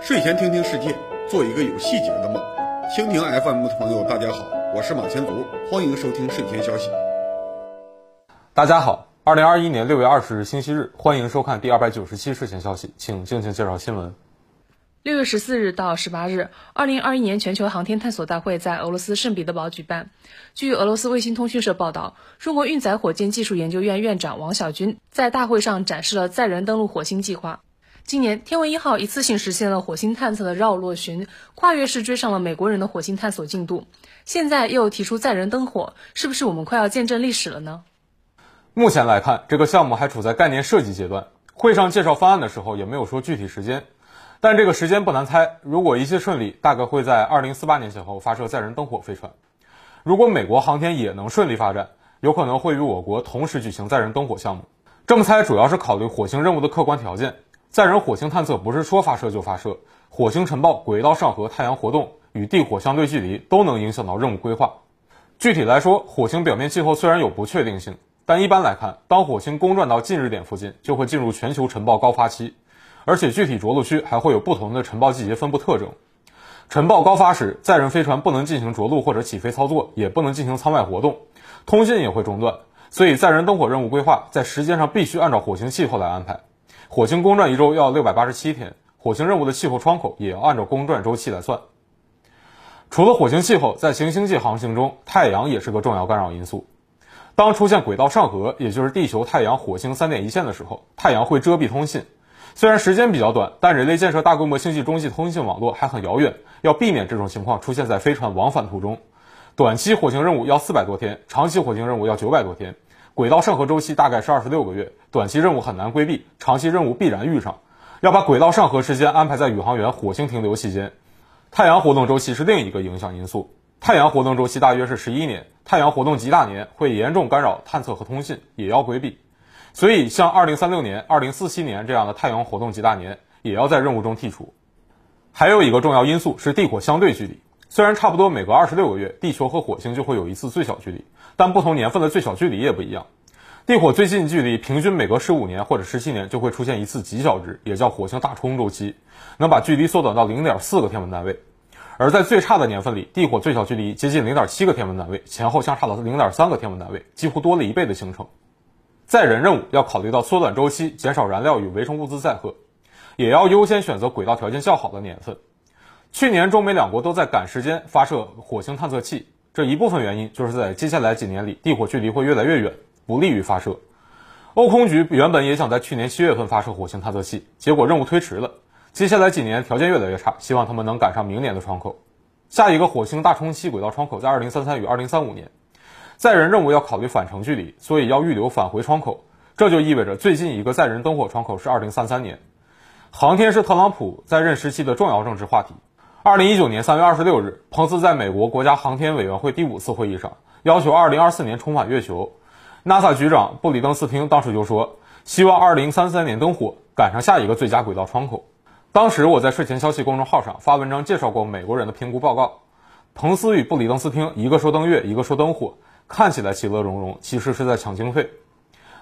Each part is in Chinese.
睡前听听世界，做一个有细节的梦。蜻蜓 FM 的朋友，大家好，我是马前卒，欢迎收听睡前消息。大家好，二零二一年六月二十日星期日，欢迎收看第二百九十七睡前消息，请静静介绍新闻。六月十四日到十八日，二零二一年全球航天探索大会在俄罗斯圣彼得堡举办。据俄罗斯卫星通讯社报道，中国运载火箭技术研究院院长王晓军在大会上展示了载人登陆火星计划。今年，天问一号一次性实现了火星探测的绕落巡，跨越式追上了美国人的火星探索进度。现在又提出载人登火，是不是我们快要见证历史了呢？目前来看，这个项目还处在概念设计阶段。会上介绍方案的时候也没有说具体时间，但这个时间不难猜。如果一切顺利，大概会在二零四八年前后发射载人登火飞船。如果美国航天也能顺利发展，有可能会与我国同时举行载人登火项目。这么猜主要是考虑火星任务的客观条件。载人火星探测不是说发射就发射，火星尘暴、轨道上合、太阳活动与地火相对距离都能影响到任务规划。具体来说，火星表面气候虽然有不确定性，但一般来看，当火星公转到近日点附近，就会进入全球尘暴高发期，而且具体着陆区还会有不同的尘暴季节分布特征。尘暴高发时，载人飞船不能进行着陆或者起飞操作，也不能进行舱外活动，通信也会中断，所以载人登火任务规划在时间上必须按照火星气候来安排。火星公转一周要六百八十七天，火星任务的气候窗口也要按照公转周期来算。除了火星气候，在行星际航行中，太阳也是个重要干扰因素。当出现轨道上合，也就是地球、太阳、火星三点一线的时候，太阳会遮蔽通信。虽然时间比较短，但人类建设大规模星际中继通信网络还很遥远，要避免这种情况出现在飞船往返途中。短期火星任务要四百多天，长期火星任务要九百多天。轨道上合周期大概是二十六个月，短期任务很难规避，长期任务必然遇上。要把轨道上合时间安排在宇航员火星停留期间。太阳活动周期是另一个影响因素，太阳活动周期大约是十一年，太阳活动极大年会严重干扰探测和通信，也要规避。所以，像二零三六年、二零四七年这样的太阳活动极大年，也要在任务中剔除。还有一个重要因素是地火相对距离。虽然差不多每隔二十六个月，地球和火星就会有一次最小距离，但不同年份的最小距离也不一样。地火最近距离平均每隔十五年或者十七年就会出现一次极小值，也叫火星大冲周期，能把距离缩短到零点四个天文单位。而在最差的年份里，地火最小距离接近零点七个天文单位，前后相差了零点三个天文单位，几乎多了一倍的行程。载人任务要考虑到缩短周期、减少燃料与微生物质载荷，也要优先选择轨道条件较好的年份。去年，中美两国都在赶时间发射火星探测器，这一部分原因就是在接下来几年里，地火距离会越来越远，不利于发射。欧空局原本也想在去年七月份发射火星探测器，结果任务推迟了。接下来几年条件越来越差，希望他们能赶上明年的窗口。下一个火星大冲期轨道窗口在二零三三与二零三五年。载人任务要考虑返程距离，所以要预留返回窗口，这就意味着最近一个载人登火窗口是二零三三年。航天是特朗普在任时期的重要政治话题。二零一九年三月二十六日，彭斯在美国国家航天委员会第五次会议上要求二零二四年重返月球。NASA 局长布里登斯汀当时就说，希望二零三三年登火，赶上下一个最佳轨道窗口。当时我在睡前消息公众号上发文章介绍过美国人的评估报告。彭斯与布里登斯汀一个说登月，一个说登火，看起来其乐融融，其实是在抢经费。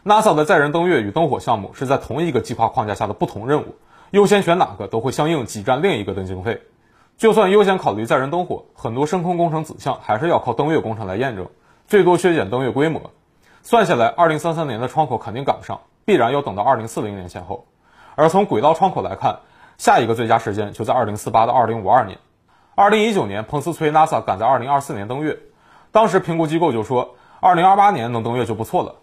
NASA 的载人登月与登火项目是在同一个计划框架下的不同任务，优先选哪个都会相应挤占另一个的经费。就算优先考虑载人登火，很多深空工程子项还是要靠登月工程来验证，最多削减登月规模。算下来，二零三三年的窗口肯定赶不上，必然要等到二零四零年前后。而从轨道窗口来看，下一个最佳时间就在二零四八到二零五二年。二零一九年，彭斯催 NASA 赶在二零二四年登月，当时评估机构就说，二零二八年能登月就不错了。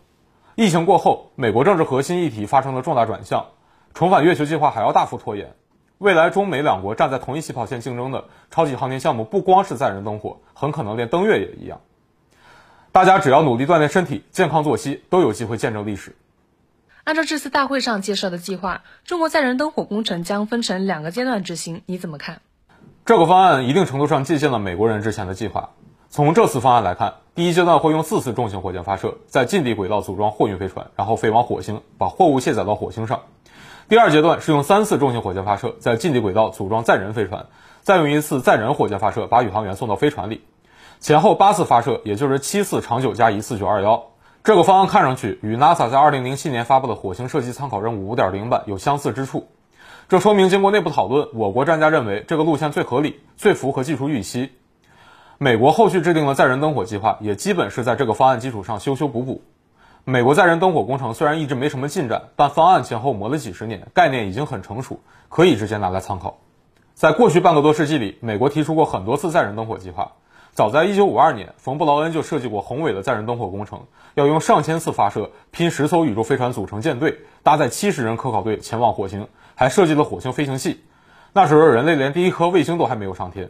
疫情过后，美国政治核心议题发生了重大转向，重返月球计划还要大幅拖延。未来中美两国站在同一起跑线竞争的超级航天项目，不光是载人登火，很可能连登月也一样。大家只要努力锻炼身体、健康作息，都有机会见证历史。按照这次大会上介绍的计划，中国载人登火工程将分成两个阶段执行，你怎么看？这个方案一定程度上借鉴了美国人之前的计划。从这次方案来看，第一阶段会用四次重型火箭发射，在近地轨道组装货运飞船，然后飞往火星，把货物卸载到火星上。第二阶段是用三次重型火箭发射，在近地轨道组装载人飞船，再用一次载人火箭发射把宇航员送到飞船里，前后八次发射，也就是七次长九加一次九二幺。这个方案看上去与 NASA 在2007年发布的火星设计参考任务5.0版有相似之处，这说明经过内部讨论，我国专家认为这个路线最合理、最符合技术预期。美国后续制定的载人登火计划也基本是在这个方案基础上修修补补。美国载人登火工程虽然一直没什么进展，但方案前后磨了几十年，概念已经很成熟，可以直接拿来参考。在过去半个多世纪里，美国提出过很多次载人登火计划。早在1952年，冯布劳恩就设计过宏伟的载人登火工程，要用上千次发射拼十艘宇宙飞船组成舰队，搭载七十人科考队前往火星，还设计了火星飞行器。那时候人类连第一颗卫星都还没有上天。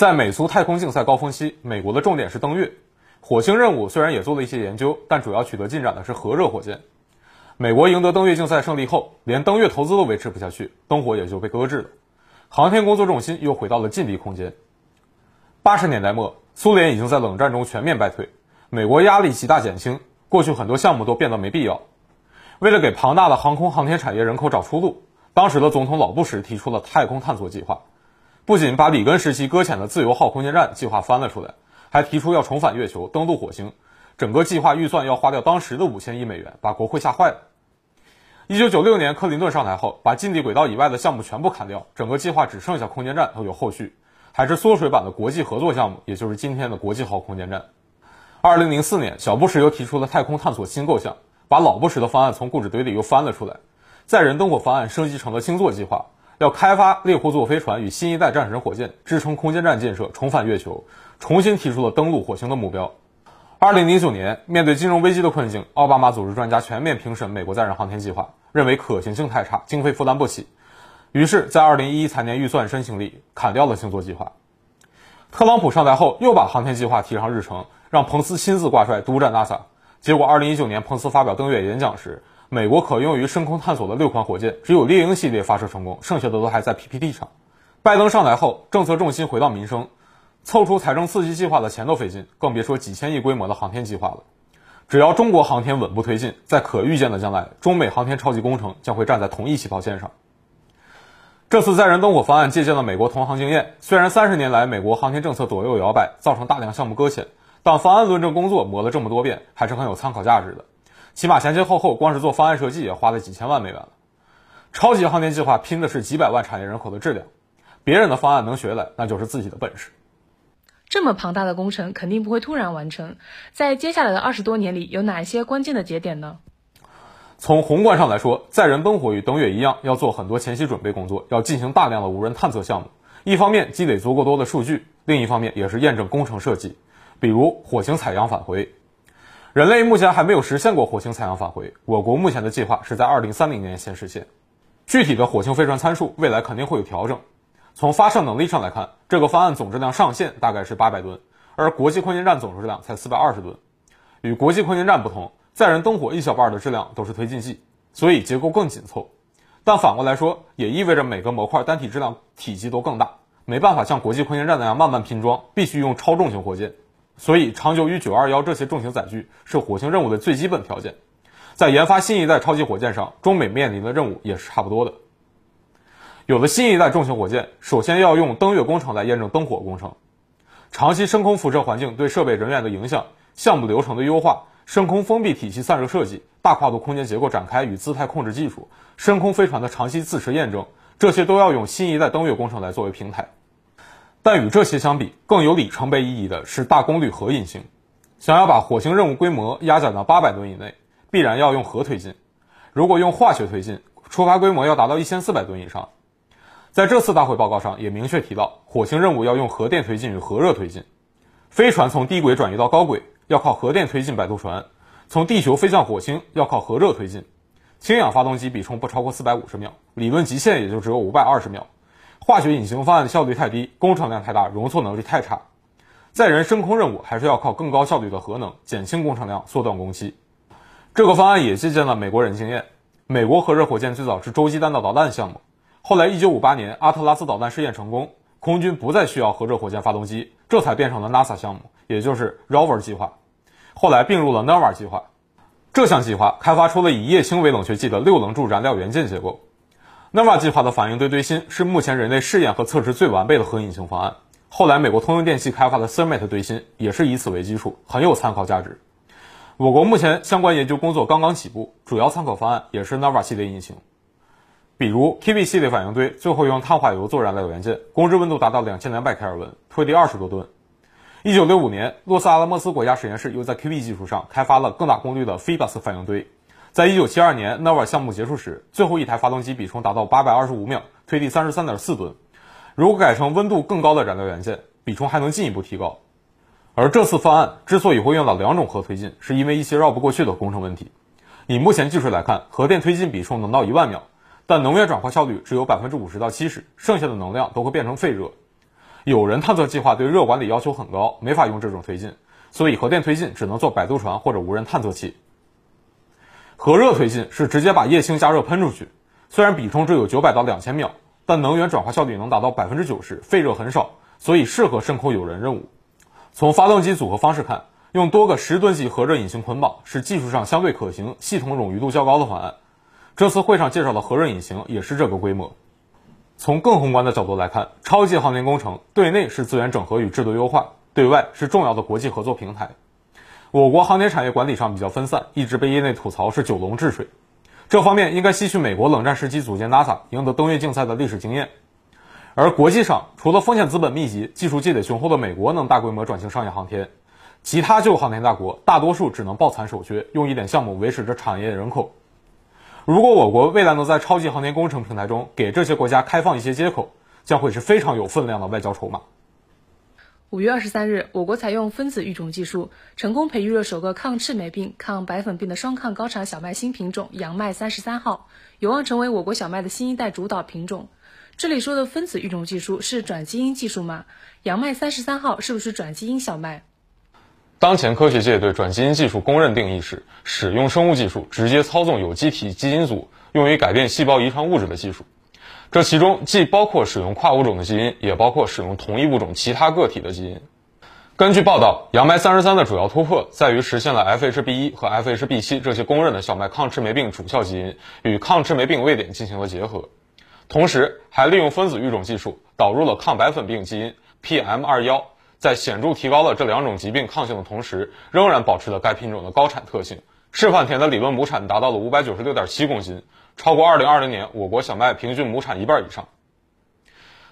在美苏太空竞赛高峰期，美国的重点是登月，火星任务虽然也做了一些研究，但主要取得进展的是核热火箭。美国赢得登月竞赛胜利后，连登月投资都维持不下去，灯火也就被搁置了，航天工作重心又回到了近地空间。八十年代末，苏联已经在冷战中全面败退，美国压力极大减轻，过去很多项目都变得没必要。为了给庞大的航空航天产业人口找出路，当时的总统老布什提出了太空探索计划，不仅把里根时期搁浅的自由号空间站计划翻了出来，还提出要重返月球、登陆火星。整个计划预算要花掉当时的五千亿美元，把国会吓坏了。一九九六年，克林顿上台后，把近地轨道以外的项目全部砍掉，整个计划只剩下空间站都有后续。还是缩水版的国际合作项目，也就是今天的国际号空间站。二零零四年，小布什又提出了太空探索新构想，把老布什的方案从故纸堆里又翻了出来。载人登火方案升级成了星座计划，要开发猎户座飞船与新一代战神火箭，支撑空间站建设，重返月球，重新提出了登陆火星的目标。二零零九年，面对金融危机的困境，奥巴马组织专家全面评审美国载人航天计划，认为可行性太差，经费负担不起。于是，在二零一一财年预算申请里砍掉了星座计划。特朗普上台后，又把航天计划提上日程，让彭斯亲自挂帅督战 NASA。结果，二零一九年彭斯发表登月演讲时，美国可用于深空探索的六款火箭只有猎鹰系列发射成功，剩下的都还在 PPT 上。拜登上台后，政策重心回到民生，凑出财政刺激计划的钱都费劲，更别说几千亿规模的航天计划了。只要中国航天稳步推进，在可预见的将来，中美航天超级工程将会站在同一起跑线上。这次载人登火方案借鉴了美国同行经验，虽然三十年来美国航天政策左右摇摆，造成大量项目搁浅，但方案论证工作磨了这么多遍，还是很有参考价值的。起码前前后后光是做方案设计也花了几千万美元了。超级航天计划拼的是几百万产业人口的质量，别人的方案能学来，那就是自己的本事。这么庞大的工程肯定不会突然完成，在接下来的二十多年里，有哪些关键的节点呢？从宏观上来说，载人登火与登月一样，要做很多前期准备工作，要进行大量的无人探测项目。一方面积累足够多的数据，另一方面也是验证工程设计。比如火星采样返回，人类目前还没有实现过火星采样返回。我国目前的计划是在二零三零年先实现。具体的火星飞船参数，未来肯定会有调整。从发射能力上来看，这个方案总质量上限大概是八百吨，而国际空间站总质量才四百二十吨。与国际空间站不同。载人登火一小半的质量都是推进剂，所以结构更紧凑。但反过来说，也意味着每个模块单体质量体积都更大，没办法像国际空间站那样慢慢拼装，必须用超重型火箭。所以，长久与九二幺这些重型载具是火星任务的最基本条件。在研发新一代超级火箭上，中美面临的任务也是差不多的。有了新一代重型火箭，首先要用登月工程来验证登火工程，长期深空辐射环境对设备人员的影响，项目流程的优化。深空封闭体系散热设计、大跨度空间结构展开与姿态控制技术、深空飞船的长期自持验证，这些都要用新一代登月工程来作为平台。但与这些相比，更有里程碑意义的是大功率核引擎。想要把火星任务规模压减到八百吨以内，必然要用核推进。如果用化学推进，出发规模要达到一千四百吨以上。在这次大会报告上也明确提到，火星任务要用核电推进与核热推进。飞船从低轨转移到高轨。要靠核电推进摆渡船，从地球飞向火星要靠核热推进。氢氧发动机比冲不超过四百五十秒，理论极限也就只有五百二十秒。化学隐形方案效率太低，工程量太大，容错能力太差。载人升空任务还是要靠更高效率的核能，减轻工程量，缩短工期。这个方案也借鉴了美国人经验。美国核热火箭最早是洲际弹道导弹项目，后来一九五八年阿特拉斯导弹试验成功，空军不再需要核热火箭发动机，这才变成了 NASA 项目，也就是 Rover 计划。后来并入了 Nova 计划，这项计划开发出了以液氢为冷却剂的六棱柱燃料元件结构。Nova 计划的反应堆堆芯是目前人类试验和测试最完备的核引擎方案。后来美国通用电气开发的 Thermate 堆芯也是以此为基础，很有参考价值。我国目前相关研究工作刚刚起步，主要参考方案也是 Nova 系列引擎。比如 KB 系列反应堆最后用碳化铀做燃料元件，工质温度达到两千两百开尔文，推力二十多吨。一九六五年，洛斯阿拉莫斯国家实验室又在 KB 技术上开发了更大功率的 Phoebus 反应堆。在一九七二年 Nova 项目结束时，最后一台发动机比重达到八百二十五秒，推力三十三点四吨。如果改成温度更高的燃料元件，比重还能进一步提高。而这次方案之所以会用到两种核推进，是因为一些绕不过去的工程问题。以目前技术来看，核电推进比重能到一万秒。但能源转化效率只有百分之五十到七十，剩下的能量都会变成废热。有人探测计划对热管理要求很高，没法用这种推进，所以核电推进只能做摆渡船或者无人探测器。核热推进是直接把液氢加热喷出去，虽然比重只有九百到两千秒，但能源转化效率能达到百分之九十，废热很少，所以适合深空有人任务。从发动机组合方式看，用多个十吨级核热引擎捆绑是技术上相对可行、系统冗余度较高的方案。这次会上介绍的核热引擎也是这个规模。从更宏观的角度来看，超级航天工程对内是资源整合与制度优化，对外是重要的国际合作平台。我国航天产业管理上比较分散，一直被业内吐槽是九龙治水。这方面应该吸取美国冷战时期组建 NASA、赢得登月竞赛的历史经验。而国际上，除了风险资本密集、技术积累雄厚的美国能大规模转型商业航天，其他旧航天大国大多数只能抱残守缺，用一点项目维持着产业人口。如果我国未来能在超级航天工程平台中给这些国家开放一些接口，将会是非常有分量的外交筹码。五月二十三日，我国采用分子育种技术，成功培育了首个抗赤霉病、抗白粉病的双抗高产小麦新品种杨麦三十三号，有望成为我国小麦的新一代主导品种。这里说的分子育种技术是转基因技术吗？杨麦三十三号是不是转基因小麦？当前科学界对转基因技术公认定义是使用生物技术直接操纵有机体基因组，用于改变细胞遗传物质的技术。这其中既包括使用跨物种的基因，也包括使用同一物种其他个体的基因。根据报道，杨麦三十三的主要突破在于实现了 FHB 一和 FHB 七这些公认的小麦抗赤霉病主效基因与抗赤霉病位点进行了结合，同时还利用分子育种技术导入了抗白粉病基因 PM 二幺。在显著提高了这两种疾病抗性的同时，仍然保持了该品种的高产特性。示范田的理论亩产达到了五百九十六点七公斤，超过二零二零年我国小麦平均亩产一半以上。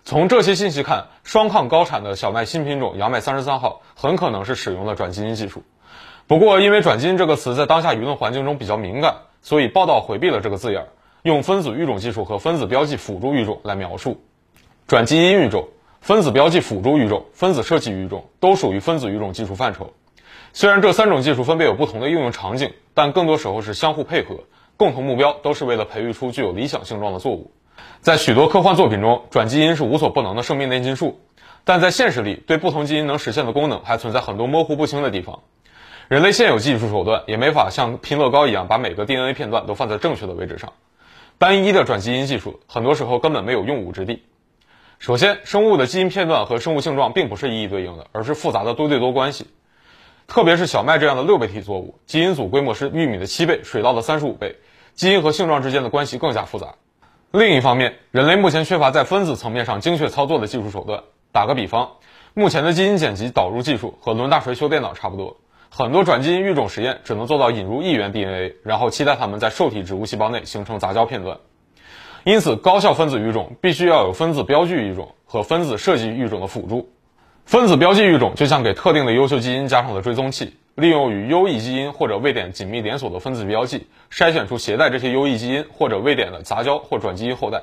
从这些信息看，双抗高产的小麦新品种杨麦三十三号很可能是使用了转基因技术。不过，因为转基因这个词在当下舆论环境中比较敏感，所以报道回避了这个字眼，用分子育种技术和分子标记辅助育种来描述转基因育种。分子标记辅助育种、分子设计育种都属于分子育种技术范畴。虽然这三种技术分别有不同的应用场景，但更多时候是相互配合，共同目标都是为了培育出具有理想性状的作物。在许多科幻作品中，转基因是无所不能的生命炼金术，但在现实里，对不同基因能实现的功能还存在很多模糊不清的地方。人类现有技术手段也没法像拼乐高一样把每个 DNA 片段都放在正确的位置上。单一的转基因技术很多时候根本没有用武之地。首先，生物的基因片段和生物性状并不是一一对应的，而是复杂的多对多关系。特别是小麦这样的六倍体作物，基因组规模是玉米的七倍，水稻的三十五倍，基因和性状之间的关系更加复杂。另一方面，人类目前缺乏在分子层面上精确操作的技术手段。打个比方，目前的基因剪辑导入技术和抡大锤修电脑差不多，很多转基因育种实验只能做到引入一元 DNA，然后期待它们在受体植物细胞内形成杂交片段。因此，高效分子育种必须要有分子标记育种和分子设计育种的辅助。分子标记育种就像给特定的优秀基因加上了追踪器，利用与优异基因或者位点紧密连锁的分子标记，筛选出携带这些优异基因或者位点的杂交或转基因后代。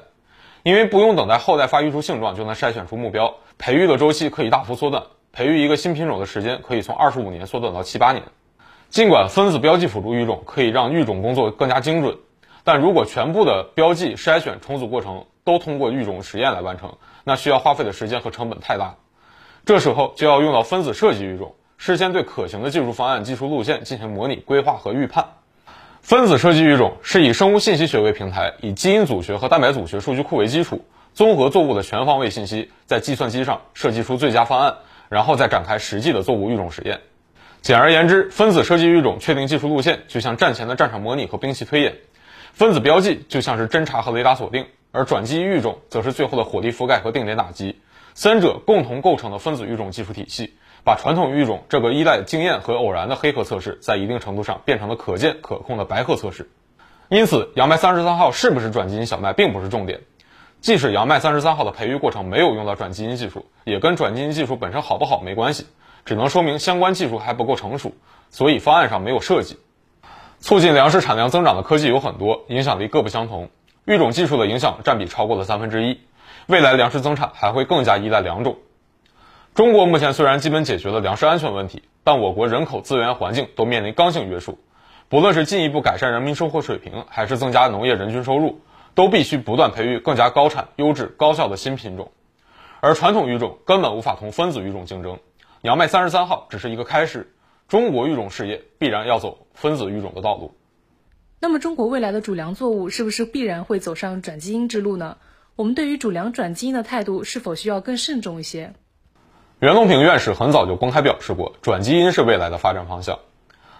因为不用等待后代发育出性状就能筛选出目标，培育的周期可以大幅缩短，培育一个新品种的时间可以从二十五年缩短到七八年。尽管分子标记辅助育种可以让育种工作更加精准。但如果全部的标记、筛选、重组过程都通过育种实验来完成，那需要花费的时间和成本太大。这时候就要用到分子设计育种，事先对可行的技术方案、技术路线进行模拟、规划和预判。分子设计育种是以生物信息学为平台，以基因组学和蛋白组学数据库为基础，综合作物的全方位信息，在计算机上设计出最佳方案，然后再展开实际的作物育种实验。简而言之，分子设计育种确定技术路线，就像战前的战场模拟和兵器推演。分子标记就像是侦察和雷达锁定，而转基因育种则是最后的火力覆盖和定点打击，三者共同构成的分子育种技术体系，把传统育种这个依赖经验和偶然的黑盒测试，在一定程度上变成了可见可控的白盒测试。因此，杨麦三十三号是不是转基因小麦并不是重点。即使杨麦三十三号的培育过程没有用到转基因技术，也跟转基因技术本身好不好没关系，只能说明相关技术还不够成熟，所以方案上没有涉及。促进粮食产量增长的科技有很多，影响力各不相同。育种技术的影响占比超过了三分之一，未来粮食增产还会更加依赖两种。中国目前虽然基本解决了粮食安全问题，但我国人口、资源、环境都面临刚性约束。不论是进一步改善人民生活水平，还是增加农业人均收入，都必须不断培育更加高产、优质、高效的新品种。而传统育种根本无法同分子育种竞争，杨麦三十三号只是一个开始。中国育种事业必然要走分子育种的道路。那么，中国未来的主粮作物是不是必然会走上转基因之路呢？我们对于主粮转基因的态度是否需要更慎重一些？袁隆平院士很早就公开表示过，转基因是未来的发展方向。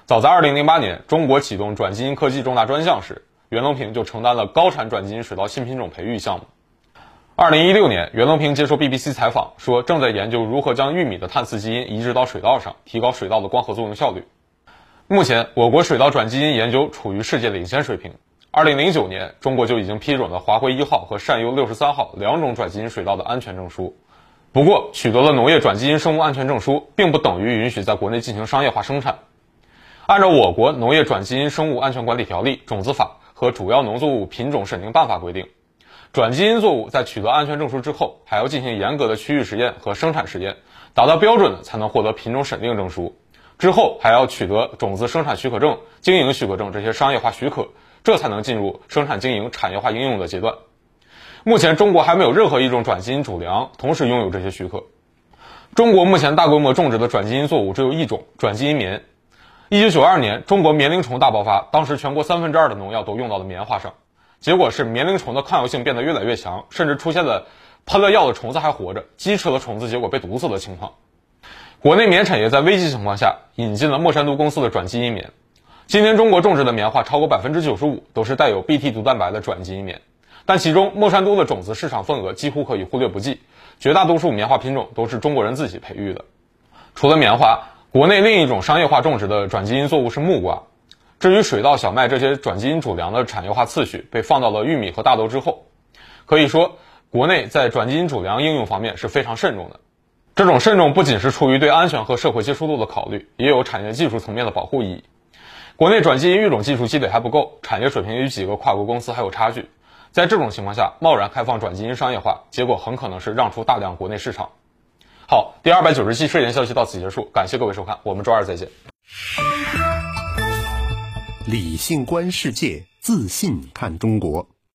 早在2008年，中国启动转基因科技重大专项时，袁隆平就承担了高产转基因水稻新品种培育项目。2016年，袁隆平接受 BBC 采访说，正在研究如何将玉米的碳四基因移植到水稻上，提高水稻的光合作用效率。目前，我国水稻转基因研究处于世界领先水平。2009年，中国就已经批准了华辉一号和善优六十三号两种转基因水稻的安全证书。不过，取得了农业转基因生物安全证书，并不等于允许在国内进行商业化生产。按照我国农业转基因生物安全管理条例、种子法和主要农作物品种审定办法规定。转基因作物在取得安全证书之后，还要进行严格的区域实验和生产实验，达到标准的才能获得品种审定证书。之后还要取得种子生产许可证、经营许可证这些商业化许可，这才能进入生产经营产业化应用的阶段。目前中国还没有任何一种转基因主粮同时拥有这些许可。中国目前大规模种植的转基因作物只有一种转基因棉。一九九二年，中国棉铃虫大爆发，当时全国三分之二的农药都用到了棉花上。结果是棉铃虫的抗药性变得越来越强，甚至出现了喷了药的虫子还活着，鸡吃了虫子结果被毒死的情况。国内棉产业在危机情况下引进了莫山都公司的转基因棉。今天中国种植的棉花超过百分之九十五都是带有 Bt 毒蛋白的转基因棉，但其中莫山都的种子市场份额几乎可以忽略不计，绝大多数棉花品种都是中国人自己培育的。除了棉花，国内另一种商业化种植的转基因作物是木瓜。至于水稻、小麦这些转基因主粮的产业化次序被放到了玉米和大豆之后，可以说国内在转基因主粮应用方面是非常慎重的。这种慎重不仅是出于对安全和社会接受度的考虑，也有产业技术层面的保护意义。国内转基因育种技术积累还不够，产业水平与几个跨国公司还有差距。在这种情况下，贸然开放转基因商业化，结果很可能是让出大量国内市场。好，第二百九十期睡前消息到此结束，感谢各位收看，我们周二再见。理性观世界，自信看中国。